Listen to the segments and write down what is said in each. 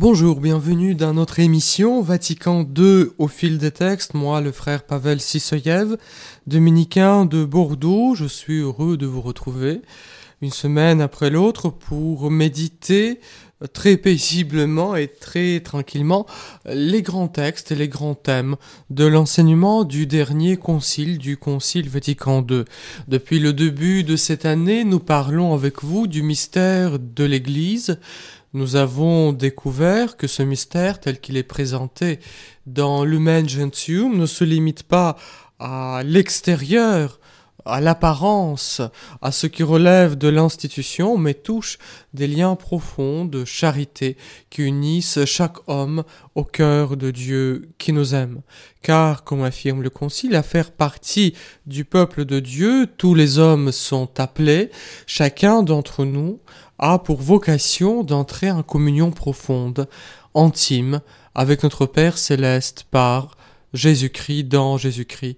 Bonjour, bienvenue dans notre émission Vatican II au fil des textes. Moi, le frère Pavel Sissoyev, dominicain de Bordeaux, je suis heureux de vous retrouver une semaine après l'autre pour méditer très paisiblement et très tranquillement les grands textes et les grands thèmes de l'enseignement du dernier concile du Concile Vatican II. Depuis le début de cette année, nous parlons avec vous du mystère de l'Église, nous avons découvert que ce mystère tel qu'il est présenté dans l'Human Gentium ne se limite pas à l'extérieur, à l'apparence, à ce qui relève de l'institution, mais touche des liens profonds de charité qui unissent chaque homme au cœur de Dieu qui nous aime. Car, comme affirme le Concile, à faire partie du peuple de Dieu, tous les hommes sont appelés, chacun d'entre nous a pour vocation d'entrer en communion profonde, intime, avec notre Père céleste par Jésus-Christ dans Jésus-Christ,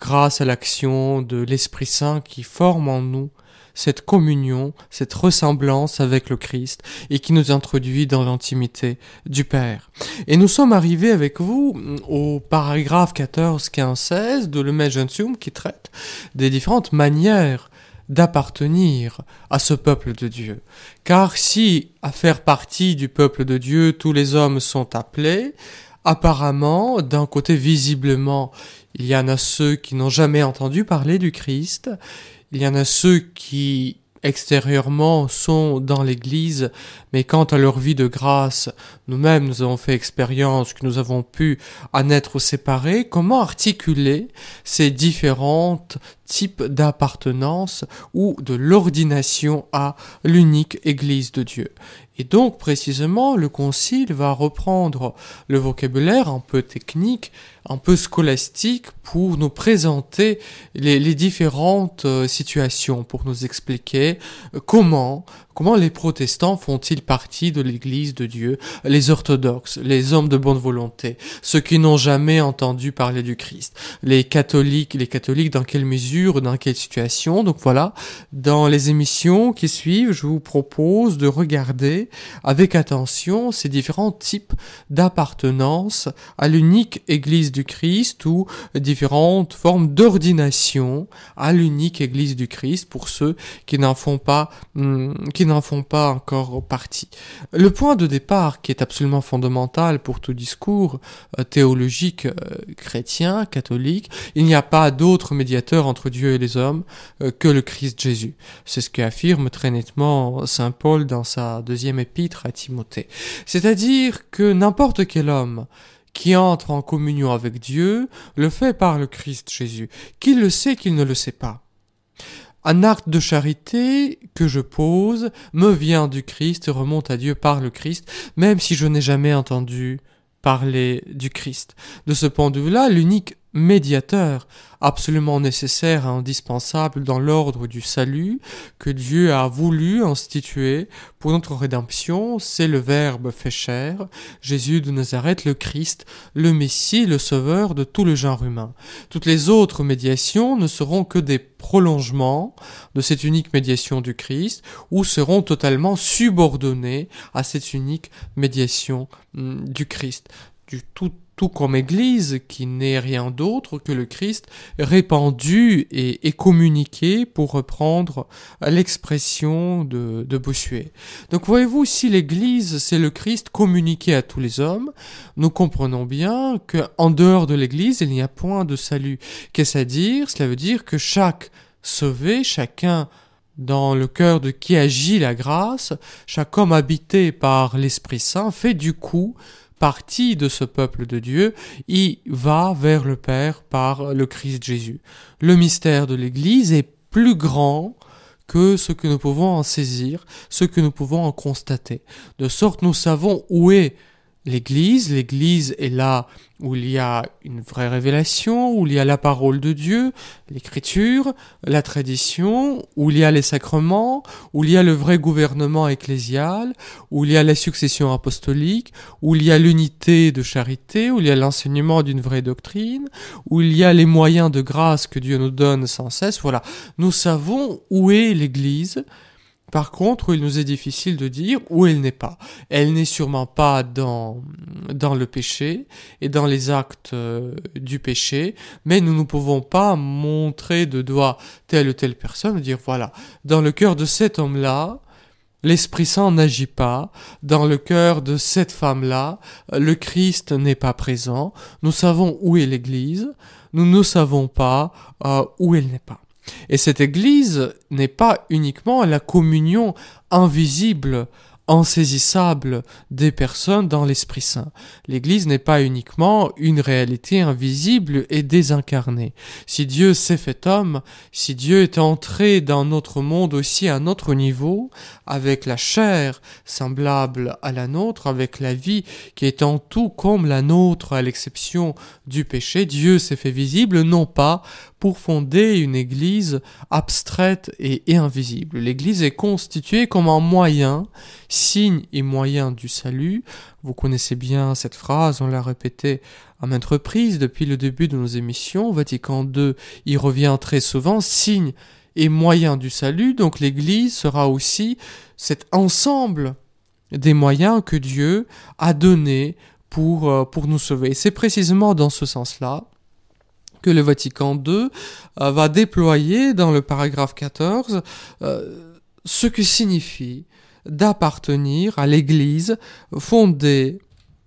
grâce à l'action de l'Esprit Saint qui forme en nous cette communion, cette ressemblance avec le Christ et qui nous introduit dans l'intimité du Père. Et nous sommes arrivés avec vous au paragraphe 14, 15, 16 de Le Gentium qui traite des différentes manières d'appartenir à ce peuple de Dieu. Car si à faire partie du peuple de Dieu tous les hommes sont appelés, apparemment, d'un côté visiblement, il y en a ceux qui n'ont jamais entendu parler du Christ, il y en a ceux qui extérieurement sont dans l'Église, mais quant à leur vie de grâce, nous-mêmes nous avons fait expérience que nous avons pu en être séparés, comment articuler ces différents types d'appartenance ou de l'ordination à l'unique Église de Dieu? Et donc précisément, le Concile va reprendre le vocabulaire un peu technique, un peu scolastique, pour nous présenter les, différentes euh, situations, pour nous expliquer euh, comment Comment les protestants font-ils partie de l'Église de Dieu, les orthodoxes, les hommes de bonne volonté, ceux qui n'ont jamais entendu parler du Christ, les catholiques, les catholiques dans quelle mesure, dans quelle situation? Donc voilà, dans les émissions qui suivent, je vous propose de regarder avec attention ces différents types d'appartenance à l'unique Église du Christ ou différentes formes d'ordination à l'unique Église du Christ pour ceux qui n'en font pas, hum, qui n'en font pas encore partie. Le point de départ qui est absolument fondamental pour tout discours euh, théologique euh, chrétien, catholique, il n'y a pas d'autre médiateur entre Dieu et les hommes euh, que le Christ Jésus. C'est ce qu'affirme très nettement Saint Paul dans sa deuxième épître à Timothée. C'est-à-dire que n'importe quel homme qui entre en communion avec Dieu le fait par le Christ Jésus, qu'il le sait, qu'il ne le sait pas? Un acte de charité que je pose me vient du Christ remonte à Dieu par le Christ, même si je n'ai jamais entendu parler du Christ. De ce point de vue-là, l'unique médiateur absolument nécessaire et indispensable dans l'ordre du salut que Dieu a voulu instituer pour notre rédemption, c'est le Verbe fait chair, Jésus de Nazareth, le Christ, le Messie, le Sauveur de tout le genre humain. Toutes les autres médiations ne seront que des prolongements de cette unique médiation du Christ ou seront totalement subordonnées à cette unique médiation hum, du Christ. Du tout tout comme Église, qui n'est rien d'autre que le Christ répandu et, communiqué, pour reprendre l'expression de, de Bossuet. Donc voyez-vous, si l'Église, c'est le Christ communiqué à tous les hommes, nous comprenons bien qu'en dehors de l'Église, il n'y a point de salut. Qu'est-ce à dire? Cela veut dire que chaque sauvé, chacun dans le cœur de qui agit la grâce, chaque homme habité par l'Esprit Saint fait du coup partie de ce peuple de Dieu, il va vers le Père par le Christ Jésus. Le mystère de l'Église est plus grand que ce que nous pouvons en saisir, ce que nous pouvons en constater. De sorte nous savons où est l'Église. L'Église est là où il y a une vraie révélation, où il y a la parole de Dieu, l'écriture, la tradition, où il y a les sacrements, où il y a le vrai gouvernement ecclésial, où il y a la succession apostolique, où il y a l'unité de charité, où il y a l'enseignement d'une vraie doctrine, où il y a les moyens de grâce que Dieu nous donne sans cesse. Voilà, nous savons où est l'Église, par contre, il nous est difficile de dire où elle n'est pas. Elle n'est sûrement pas dans, dans le péché et dans les actes euh, du péché, mais nous ne pouvons pas montrer de doigt telle ou telle personne, dire voilà, dans le cœur de cet homme-là, L'Esprit Saint n'agit pas. Dans le cœur de cette femme-là, le Christ n'est pas présent. Nous savons où est l'Église. Nous ne savons pas euh, où elle n'est pas. Et cette Église n'est pas uniquement la communion invisible insaisissable des personnes dans l'Esprit Saint. L'Église n'est pas uniquement une réalité invisible et désincarnée. Si Dieu s'est fait homme, si Dieu est entré dans notre monde aussi à notre niveau, avec la chair semblable à la nôtre, avec la vie qui est en tout comme la nôtre à l'exception du péché, Dieu s'est fait visible non pas pour fonder une Église abstraite et invisible. L'Église est constituée comme un moyen, signe et moyen du salut. Vous connaissez bien cette phrase, on l'a répétée à maintes reprises depuis le début de nos émissions. Vatican II y revient très souvent, signe et moyen du salut. Donc l'Église sera aussi cet ensemble des moyens que Dieu a donnés pour, euh, nous sauver. C'est précisément dans ce sens-là que le Vatican II euh, va déployer dans le paragraphe 14 euh, ce que signifie d'appartenir à l'Église fondée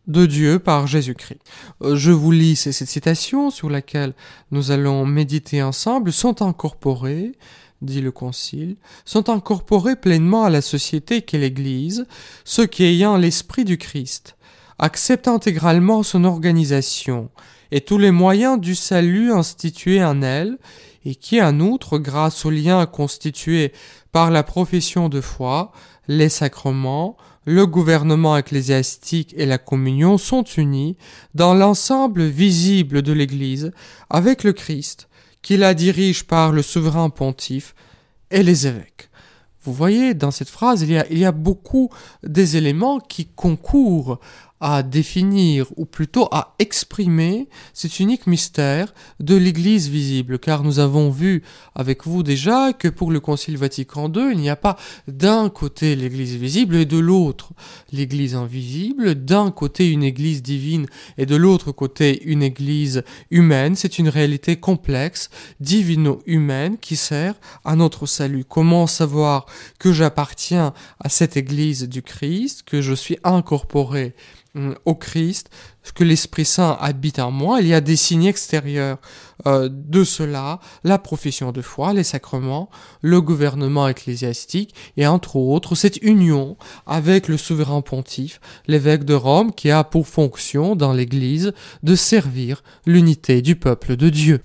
de Dieu par Jésus-Christ. Euh, je vous lis cette citation sur laquelle nous allons méditer ensemble, sont incorporés, dit le Concile, sont incorporés pleinement à la société qu'est l'Église, ceux qui ayant l'esprit du Christ, acceptent intégralement son organisation, et tous les moyens du salut institués en elle, et qui, en outre, grâce aux liens constitués par la profession de foi, les sacrements, le gouvernement ecclésiastique et la communion sont unis dans l'ensemble visible de l'Église avec le Christ, qui la dirige par le souverain pontife et les évêques. Vous voyez, dans cette phrase, il y a, il y a beaucoup des éléments qui concourent à définir, ou plutôt à exprimer cet unique mystère de l'Église visible, car nous avons vu avec vous déjà que pour le Concile Vatican II, il n'y a pas d'un côté l'Église visible et de l'autre l'Église invisible, d'un côté une Église divine et de l'autre côté une Église humaine, c'est une réalité complexe, divino-humaine, qui sert à notre salut. Comment savoir que j'appartiens à cette Église du Christ, que je suis incorporé au Christ, que l'Esprit Saint habite en moi, il y a des signes extérieurs euh, de cela, la profession de foi, les sacrements, le gouvernement ecclésiastique et entre autres cette union avec le souverain pontife, l'évêque de Rome qui a pour fonction dans l'Église de servir l'unité du peuple de Dieu.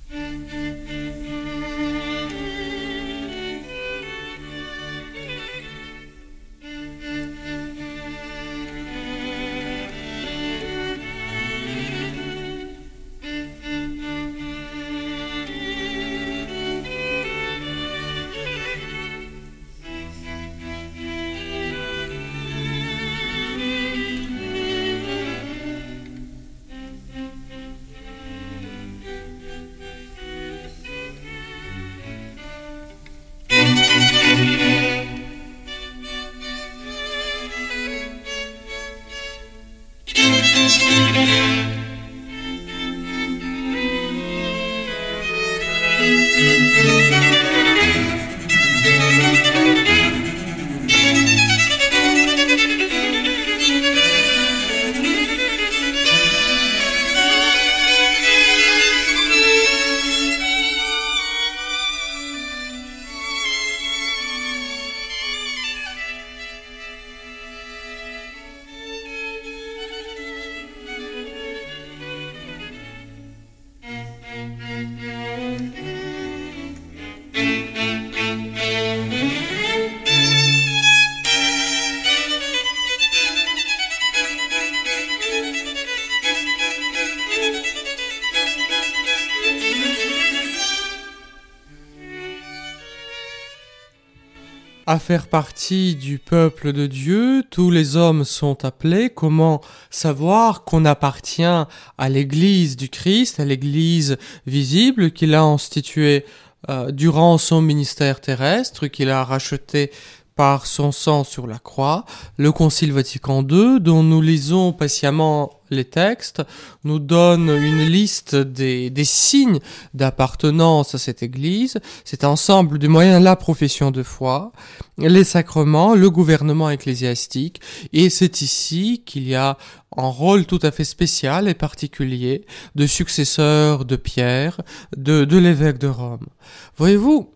À faire partie du peuple de Dieu, tous les hommes sont appelés. Comment savoir qu'on appartient à l'Église du Christ, à l'Église visible qu'il a instituée euh, durant son ministère terrestre, qu'il a racheté par son sang sur la croix, le Concile Vatican II, dont nous lisons patiemment les textes, nous donne une liste des, des signes d'appartenance à cette Église, cet ensemble de moyens, la profession de foi, les sacrements, le gouvernement ecclésiastique, et c'est ici qu'il y a un rôle tout à fait spécial et particulier de successeur de Pierre, de, de l'évêque de Rome. Voyez-vous,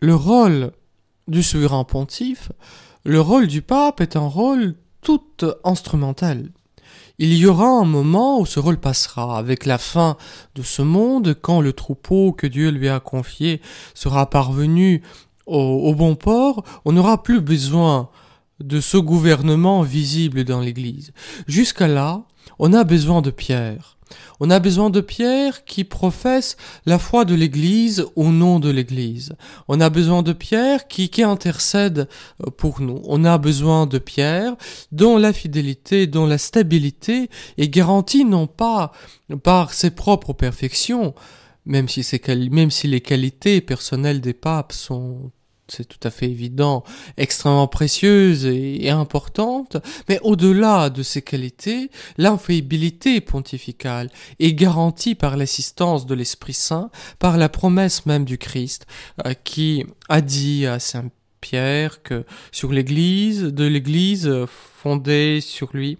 le rôle du souverain pontife, le rôle du pape est un rôle tout instrumental. Il y aura un moment où ce rôle passera, avec la fin de ce monde, quand le troupeau que Dieu lui a confié sera parvenu au, bon port, on n'aura plus besoin de ce gouvernement visible dans l'Église. Jusqu'à là, on a besoin de Pierre. On a besoin de Pierre qui professe la foi de l'Église au nom de l'Église. On a besoin de Pierre qui, intercède euh, pour nous. On a besoin de Pierre dont la fidélité, dont la stabilité est garantie non pas par ses propres perfections, même si les qualités personnelles des papes sont c'est tout à fait évident, extrêmement précieuse et, importante, mais au-delà de ces qualités, l'infaillibilité pontificale est garantie par l'assistance de l'Esprit Saint, par la promesse même du Christ, euh, qui a dit à Saint Pierre que sur l'Église, de l'Église fondée sur lui,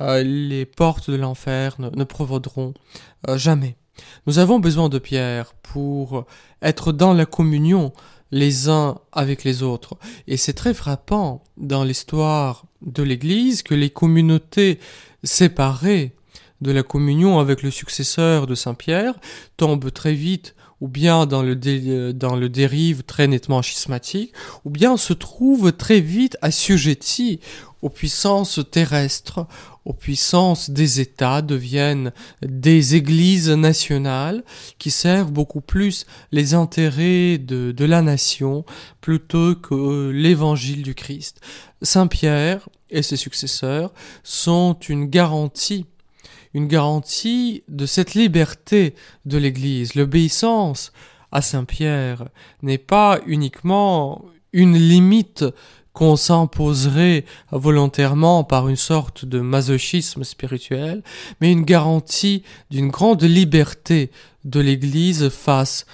euh, les portes de l'enfer ne, provoderont euh, jamais. Nous avons besoin de Pierre pour être dans la communion les uns avec les autres. Et c'est très frappant dans l'histoire de l'Église que les communautés séparées de la communion avec le successeur de Saint Pierre tombent très vite ou bien dans le, dans le dérive très nettement schismatique, ou bien se trouvent très vite assujettis aux puissances terrestres, aux puissances des États deviennent des églises nationales qui servent beaucoup plus les intérêts de, la nation plutôt que l'évangile du Christ. Saint Pierre et ses successeurs sont une garantie une garantie de cette liberté de l'Église. L'obéissance à Saint Pierre n'est pas uniquement une limite qu'on s'imposerait volontairement par une sorte de masochisme spirituel, mais une garantie d'une grande liberté de l'Église face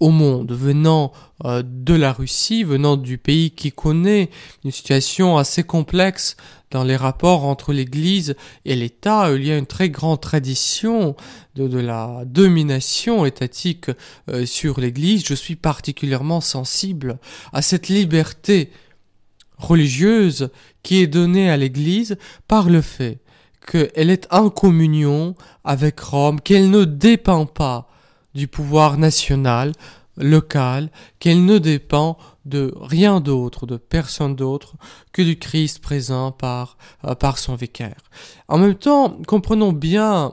au monde, venant euh, de la Russie, venant du pays qui connaît une situation assez complexe dans les rapports entre l'Église et l'État, il y a une très grande tradition de, la domination étatique euh, sur l'Église. Je suis particulièrement sensible à cette liberté religieuse qui est donnée à l'Église par le fait qu'elle est en communion avec Rome, qu'elle ne dépend pas du pouvoir national, local, qu'elle ne dépend de rien d'autre, de personne d'autre que du Christ présent par, euh, par son vicaire. En même temps, comprenons bien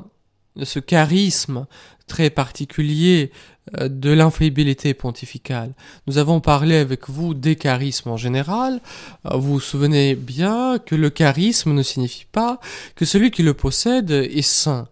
ce charisme très particulier euh, de l'infaillibilité pontificale. Nous avons parlé avec vous des charismes en général. Euh, vous vous souvenez bien que le charisme ne signifie pas que celui qui le possède est saint.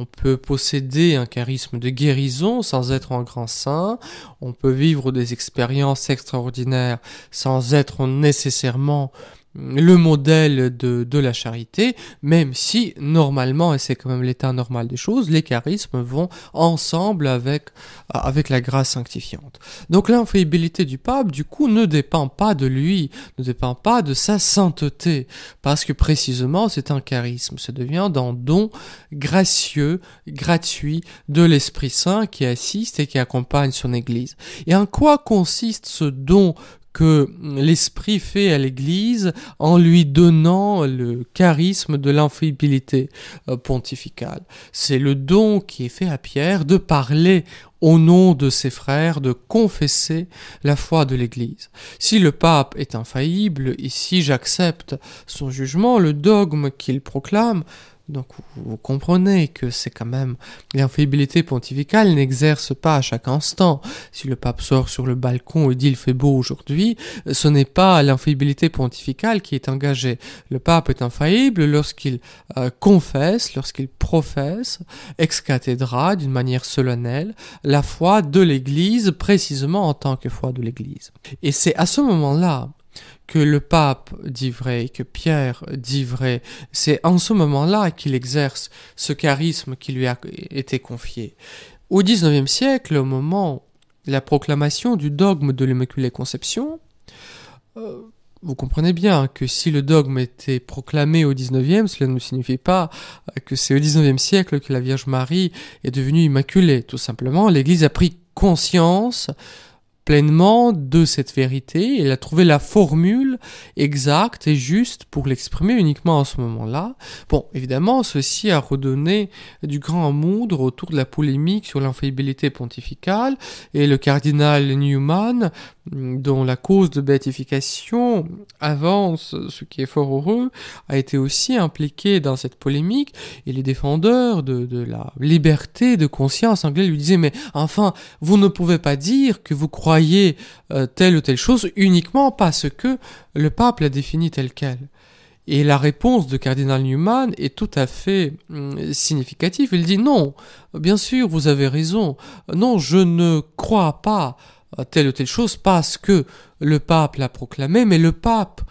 On peut posséder un charisme de guérison sans être un grand saint. On peut vivre des expériences extraordinaires sans être nécessairement le modèle de, de la charité, même si normalement, et c'est quand même l'état normal des choses, les charismes vont ensemble avec, avec la grâce sanctifiante. Donc l'infaillibilité du pape, du coup, ne dépend pas de lui, ne dépend pas de sa sainteté, parce que précisément c'est un charisme, ça devient un don gracieux, gratuit de l'Esprit Saint qui assiste et qui accompagne son Église. Et en quoi consiste ce don que l'Esprit fait à l'Église en lui donnant le charisme de l'infaillibilité euh, pontificale. C'est le don qui est fait à Pierre de parler au nom de ses frères, de confesser la foi de l'Église. Si le pape est infaillible et si j'accepte son jugement, le dogme qu'il proclame, Donc vous comprenez que c'est quand même l'infaillibilité pontificale n'exerce pas à chaque instant. Si le pape sort sur le balcon et dit il fait beau aujourd'hui, ce n'est pas l'infaillibilité pontificale qui est engagée. Le pape est infaillible lorsqu'il euh, confesse, lorsqu'il professe ex cathedra d'une manière solennelle la foi de l'Église précisément en tant que foi de l'Église. Et c'est à ce moment-là que le pape dit vrai, que Pierre dit vrai, c'est en ce moment-là qu'il exerce ce charisme qui lui a été confié. Au XIXe siècle, au moment de la proclamation du dogme de l'Immaculée Conception, euh, vous comprenez bien que si le dogme était proclamé au XIXe, cela ne signifie pas que c'est au XIXe siècle que la Vierge Marie est devenue immaculée. Tout simplement, l'Église a pris conscience pleinement de cette vérité. Elle a trouvé la formule exacte et juste pour l'exprimer uniquement à ce moment-là. Bon, évidemment, ceci a redonné du grand moudre autour de la polémique sur l'infaillibilité pontificale et le cardinal Newman dont la cause de béatification avance, ce qui est fort heureux, a été aussi impliqué dans cette polémique, et les défendeurs de, la liberté de conscience anglais lui disaient, mais enfin, vous ne pouvez pas dire que vous croyez euh, telle ou telle chose uniquement parce que le pape l'a défini tel quel. Et la réponse de cardinal Newman est tout à fait hum, significative. Il dit non, bien sûr, vous avez raison. Non, je ne crois pas telle ou telle chose parce que le pape l'a proclamé, mais le pape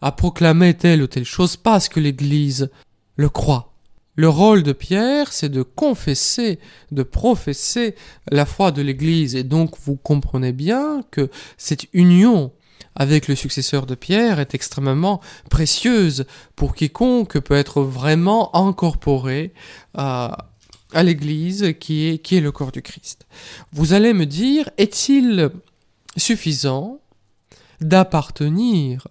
a proclamé telle ou telle chose parce que l'Église le croit. Le rôle de Pierre, c'est de confesser, de professer la foi de l'Église, et donc vous comprenez bien que cette union avec le successeur de Pierre est extrêmement précieuse pour quiconque peut être vraiment incorporé à, à l'Église qui est, qui est le corps du Christ. Vous allez me dire, est-il suffisant d'appartenir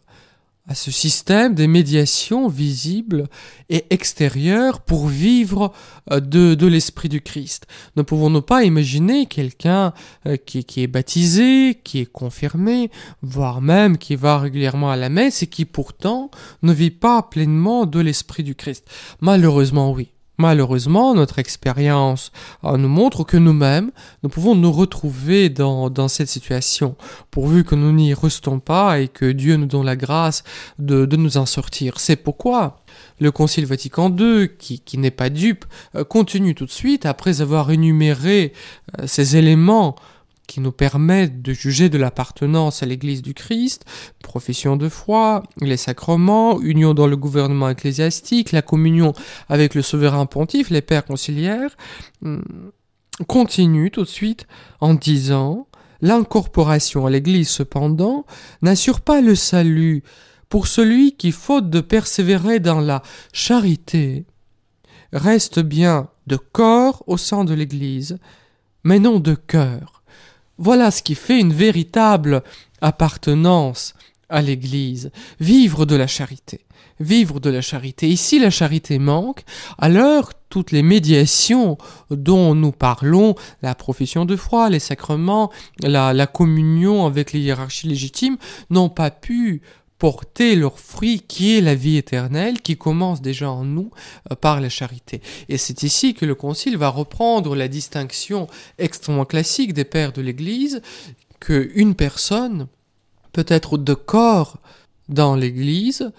à ce système des médiations visibles et extérieures pour vivre euh, de, de l'esprit du Christ? Ne pouvons-nous pas imaginer quelqu'un euh, qui, qui est baptisé, qui est confirmé, voire même qui va régulièrement à la messe et qui pourtant ne vit pas pleinement de l'esprit du Christ? Malheureusement oui. Malheureusement, notre expérience euh, nous montre que nous-mêmes, nous pouvons nous retrouver dans, cette situation, pourvu que nous n'y restons pas et que Dieu nous donne la grâce de, nous en sortir. C'est pourquoi le Concile Vatican II, qui, qui n'est pas dupe, euh, continue tout de suite, après avoir énuméré euh, ces éléments qui nous permettent de juger de l'appartenance à l'Église du Christ, profession de foi, les sacrements, union dans le gouvernement ecclésiastique, la communion avec le souverain pontife, les pères conciliaires, hmm, continue tout de suite en disant L'incorporation à l'Église, cependant, n'assure pas le salut pour celui qui, faute de persévérer dans la charité, reste bien de corps au sein de l'Église, mais non de cœur. Voilà ce qui fait une véritable appartenance à l'Église, vivre de la charité, vivre de la charité. Et si la charité manque, alors toutes les médiations dont nous parlons, la profession de foi, les sacrements, la communion avec les hiérarchies légitimes, n'ont pas pu porter leur fruit qui est la vie éternelle, qui commence déjà en nous euh, par la charité. Et c'est ici que le Concile va reprendre la distinction extrêmement classique des pères de l'Église, qu'une personne peut être de corps dans l'Église,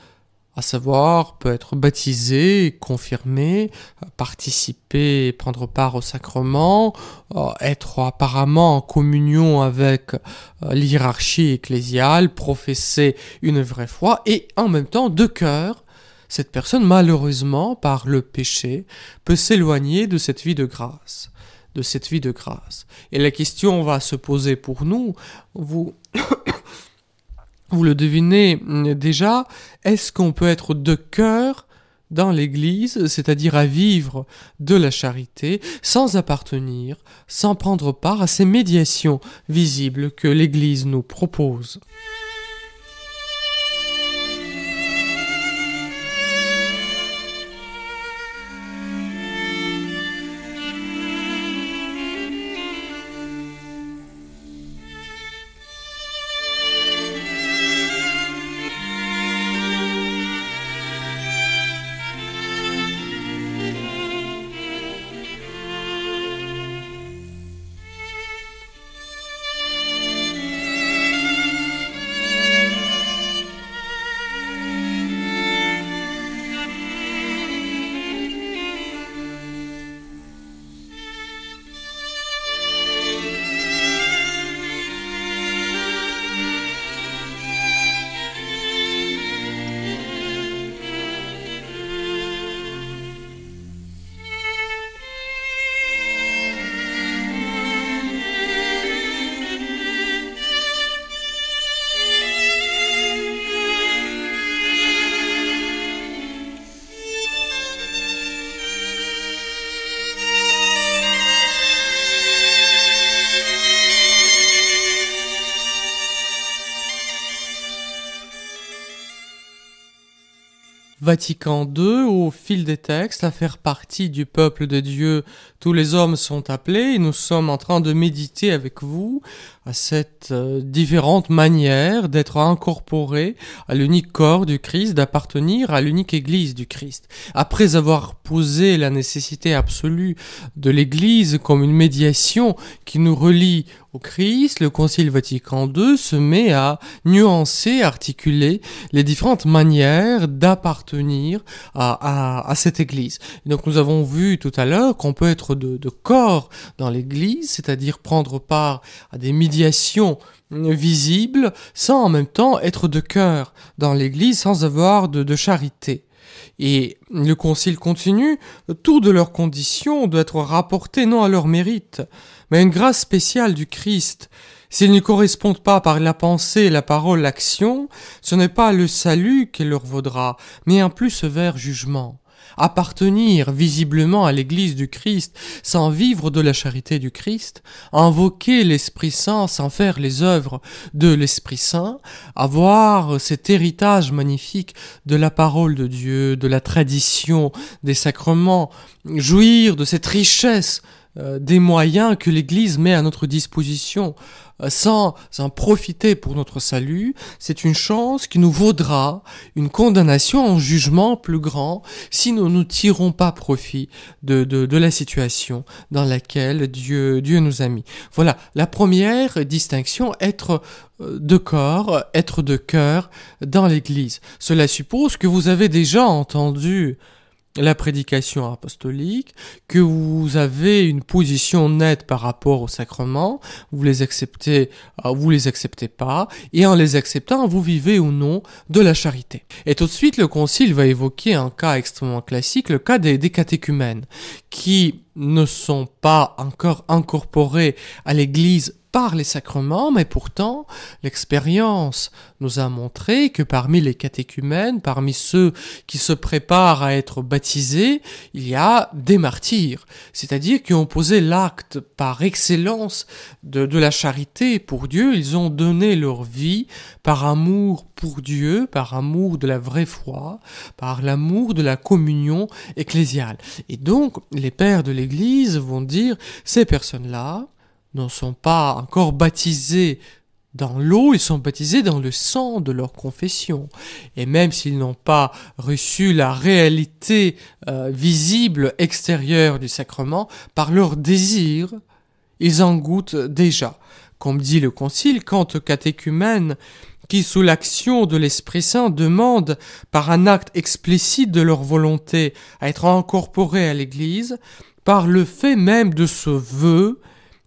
à savoir peut être baptisé, confirmé, participer, prendre part au sacrement, euh, être apparemment en communion avec euh, l'hierarchie ecclésiale, professer une vraie foi, et en même temps, de cœur, cette personne, malheureusement, par le péché, peut s'éloigner de cette vie de grâce de cette vie de grâce. Et la question va se poser pour nous, vous vous le devinez mm, déjà, est-ce qu'on peut être de cœur dans l'Église, c'est-à-dire à vivre de la charité, sans appartenir, sans prendre part à ces médiations visibles que l'Église nous propose? Vatican II, au fil des textes, à faire partie du peuple de Dieu. Tous les hommes sont appelés et nous sommes en train de méditer avec vous à cette euh, différente manière d'être incorporé à l'unique corps du Christ, d'appartenir à l'unique Église du Christ. Après avoir posé la nécessité absolue de l'Église comme une médiation qui nous relie au Christ, le Concile Vatican II se met à nuancer, articuler les différentes manières d'appartenir à, cette Église. donc nous avons vu tout à l'heure qu'on peut être de, corps dans l'Église, c'est-à-dire prendre part à des visibles, sans en même temps être de cœur dans l'Église, sans avoir de, charité. Et le Concile continue, tout de leurs conditions doit être rapporté non à leur mérite, mais une grâce spéciale du Christ. S'ils ne correspondent pas par la pensée, la parole, l'action, ce n'est pas le salut qui leur vaudra, mais un plus sévère jugement appartenir visiblement à l'Église du Christ sans vivre de la charité du Christ, invoquer l'Esprit Saint sans faire les œuvres de l'Esprit Saint, avoir cet héritage magnifique de la parole de Dieu, de la tradition, des sacrements, jouir de cette richesse euh, des moyens que l'Église met à notre disposition euh, sans en profiter pour notre salut, c'est une chance qui nous vaudra une condamnation en jugement plus grand si nous ne tirons pas profit de, de, de la situation dans laquelle Dieu, Dieu nous a mis. Voilà, la première distinction, être euh, de corps, être de cœur dans l'Église. Cela suppose que vous avez déjà entendu la prédication apostolique, que vous avez une position nette par rapport au sacrement, vous les acceptez, euh, vous les acceptez pas, et en les acceptant, vous vivez ou non de la charité. Et tout de suite, le concile va évoquer un cas extrêmement classique, le cas des, des catéchumènes, qui ne sont pas encore incorporés à l'église par les sacrements, mais pourtant l'expérience nous a montré que parmi les catéchumènes, parmi ceux qui se préparent à être baptisés, il y a des martyrs, c'est-à-dire qui ont posé l'acte par excellence de, de la charité pour Dieu, ils ont donné leur vie par amour pour Dieu, par amour de la vraie foi, par l'amour de la communion ecclésiale. Et donc les pères de l'Église vont dire ces personnes-là, ne sont pas encore baptisés dans l'eau, ils sont baptisés dans le sang de leur confession. Et même s'ils n'ont pas reçu la réalité euh, visible extérieure du sacrement, par leur désir, ils en goûtent déjà. Comme dit le Concile, quant aux catéchumènes qui, sous l'action de l'Esprit Saint, demandent, par un acte explicite de leur volonté, à être incorporés à l'Église, par le fait même de ce vœu,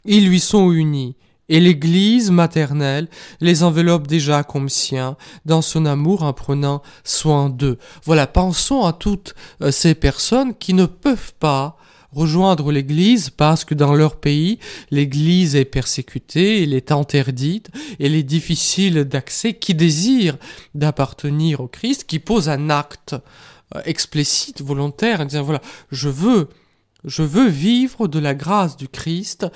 ils lui sont unis, et l'Église maternelle les enveloppe déjà comme siens dans son amour en prenant soin d'eux. Voilà, pensons à toutes euh, ces personnes qui ne peuvent pas rejoindre l'Église parce que dans leur pays, l'Église est persécutée, elle est interdite, elle est difficile d'accès, qui désirent d'appartenir au Christ, qui posent un acte euh, explicite, volontaire, en disant voilà, je veux, je veux vivre de la grâce du Christ,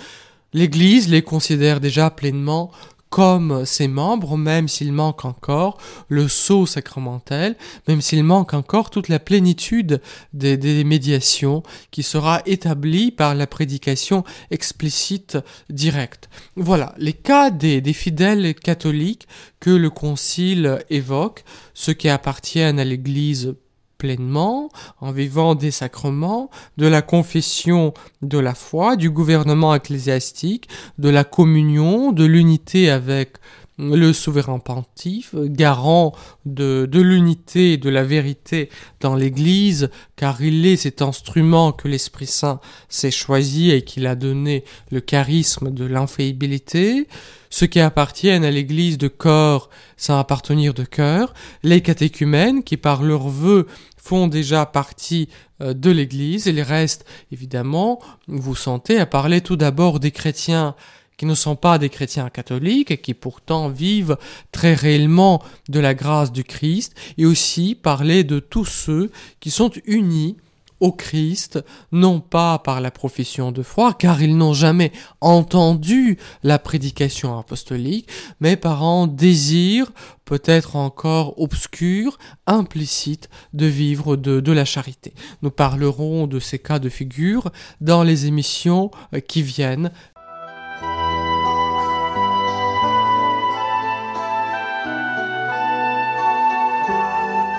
L'Église les considère déjà pleinement comme ses membres, même s'il manque encore le sceau sacramentel, même s'il manque encore toute la plénitude des, médiations qui sera établie par la prédication explicite directe. Voilà, les cas des fidèles catholiques que le Concile évoque, ceux qui appartiennent à l'Église pleinement en vivant des sacrements, de la confession de la foi, du gouvernement ecclésiastique, de la communion, de l'unité avec le souverain pontife, garant de, l'unité et de la vérité dans l'Église, car il est cet instrument que l'Esprit Saint s'est choisi et qu'il a donné le charisme de l'infaillibilité, ceux qui appartiennent à l'Église de corps sans appartenir de cœur, les catéchumènes qui par leurs vœux font déjà partie euh, de l'Église. Et les restes, évidemment, vous sentez à parler tout d'abord des chrétiens qui ne sont pas des chrétiens catholiques et qui pourtant vivent très réellement de la grâce du Christ et aussi parler de tous ceux qui sont unis au Christ, non pas par la profession de foi, car ils n'ont jamais entendu la prédication apostolique, mais par un désir peut-être encore obscur, implicite, de vivre de, de la charité. Nous parlerons de ces cas de figure dans les émissions euh, qui viennent